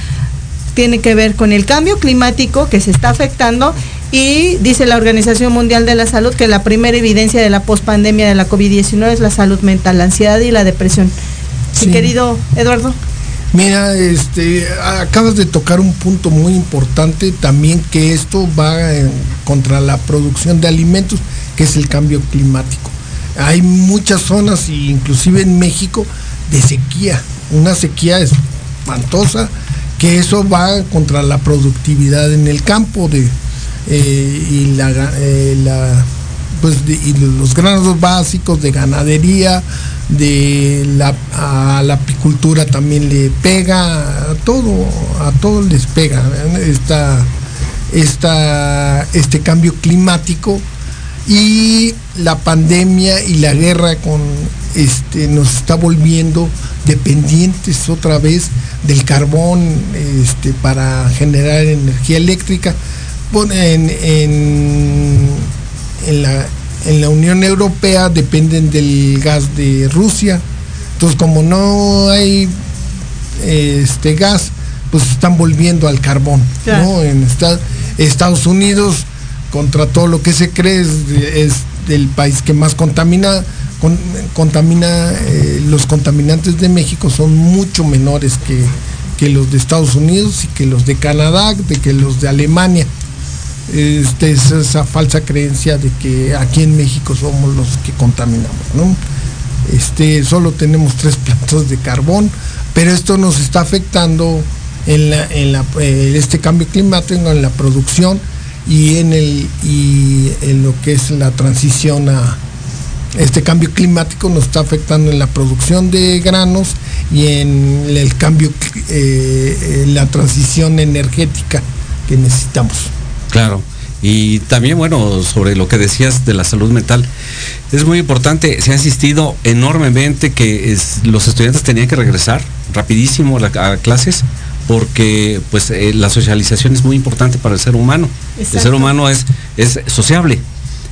tiene que ver con el cambio climático que se está afectando y dice la Organización Mundial de la Salud que la primera evidencia de la pospandemia de la COVID-19 es la salud mental, la ansiedad y la depresión. Sí. querido Eduardo. Mira, este, acabas de tocar un punto muy importante también que esto va contra la producción de alimentos, que es el cambio climático. Hay muchas zonas, inclusive en México, de sequía, una sequía espantosa, que eso va contra la productividad en el campo de, eh, y la, eh, la pues y los granos básicos de ganadería, de la, apicultura también le pega, a todo, a todo les pega esta, esta, este cambio climático y la pandemia y la guerra con este nos está volviendo dependientes otra vez del carbón este, para generar energía eléctrica. En, en la, en la Unión Europea dependen del gas de Rusia. Entonces, como no hay este gas, pues están volviendo al carbón. En Estados Unidos, contra todo lo que se cree, es, el país que más contamina. contamina eh, los contaminantes de México son mucho menores que, que los de Estados Unidos y que los de Canadá, de que los de Alemania es esa falsa creencia de que aquí en México somos los que contaminamos, Este, solo tenemos tres *laughs* plantas de carbón, pero esto nos está afectando en, eh, este cambio climático, en la producción y en, el, y en lo que es la transición a este cambio climático nos está afectando en la producción de granos y en el cambio, eh, en la transición energética que necesitamos. Claro. Y también, bueno, sobre lo que decías de la salud mental, es muy importante, se ha insistido enormemente que los estudiantes tenían que regresar rapidísimo a, clases porque pues eh, la socialización es muy importante para el ser humano. El ser humano es, es sociable.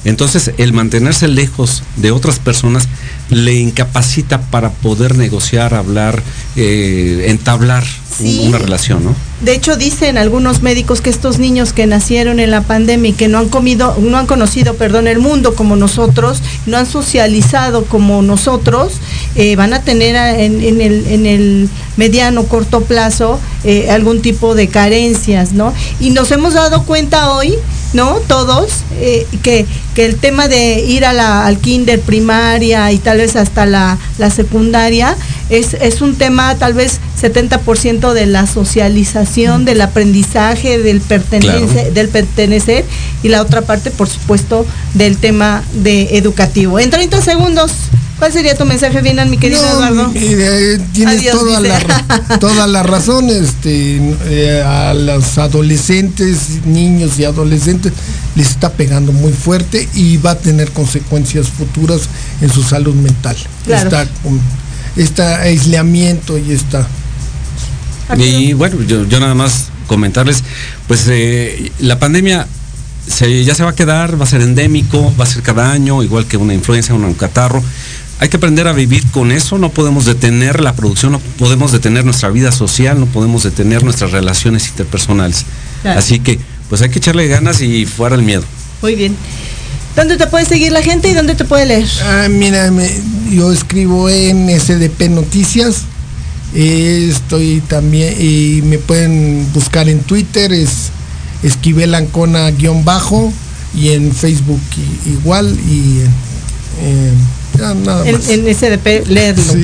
Entonces, el mantenerse lejos de otras personas le incapacita para poder negociar, hablar, eh, entablar una relación, ¿no? De hecho, dicen algunos médicos que estos niños que nacieron en la pandemia y que no han comido, no han conocido, perdón, el mundo como nosotros, no han socializado como nosotros, eh, van a tener en, el, en, el, mediano corto plazo eh, algún tipo de carencias, ¿no? Y nos hemos dado cuenta hoy ¿no? Todos, eh, que, el tema de ir a la, al kinder primaria y tal vez hasta la, secundaria es, es, un tema tal vez 70% de la socialización, del aprendizaje, del, del pertenecer y la otra parte, por supuesto, del tema de educativo. En 30 segundos, ¿Cuál sería tu mensaje final, mi querido Eduardo? Eh, tienes toda, la, *laughs* toda la razón. Este, eh, a los adolescentes, niños y adolescentes, les está pegando muy fuerte y va a tener consecuencias futuras en su salud mental. Está con este aislamiento y está. Y bueno, yo, nada más comentarles, pues eh, la pandemia ya se va a quedar, va a ser endémico, va a ser cada año, igual que una influencia, un catarro hay que aprender a vivir con eso, no podemos detener la producción, no podemos detener nuestra vida social, no podemos detener nuestras relaciones interpersonales. Así que, pues hay que echarle ganas y fuera el miedo. Muy bien. ¿Dónde te puede seguir la gente y dónde te puede leer? Ah, mira, yo escribo en SDP Noticias. Eh, estoy también y me pueden buscar en Twitter, es Esquivel Ancona guion bajo y en Facebook igual y en, SDP leerlo.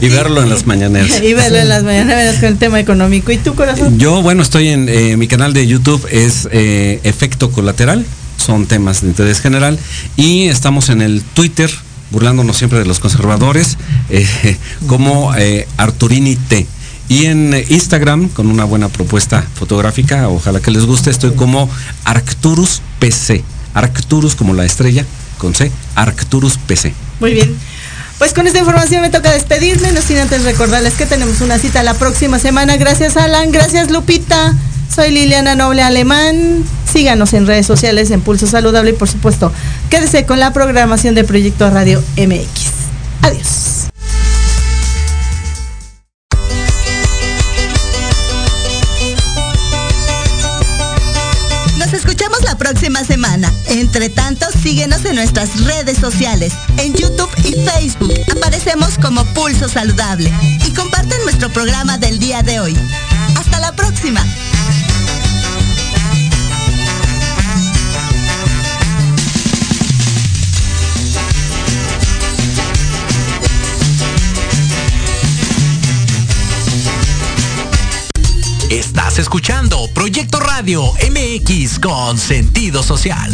y verlo en las mañaneras. *laughs* y verlo en las mañaneras con el tema económico. ¿Y tu corazón? Yo, bueno, estoy en eh, mi canal de YouTube, es eh, Efecto Colateral, son temas de interés general. Y estamos en el Twitter, burlándonos siempre de los conservadores, *laughs* eh, como Arturini T. Y en Instagram, con una buena propuesta fotográfica, ojalá que les guste, estoy como Arcturus PC. Arcturus como la estrella, con C, Arcturus PC. Muy bien. Pues con esta información me toca despedirme, no sin antes recordarles que tenemos una cita la próxima semana. Gracias Alan, gracias Lupita. Soy Liliana Noble Alemán. Síganos en redes sociales en Pulso Saludable y por supuesto, quédese con la programación de Proyecto Radio MX. Adiós. Entre tanto, síguenos en nuestras redes sociales, en YouTube y Facebook. Aparecemos como Pulso Saludable. Y comparten nuestro programa del día de hoy. Hasta la próxima. Estás escuchando Proyecto Radio MX con sentido social.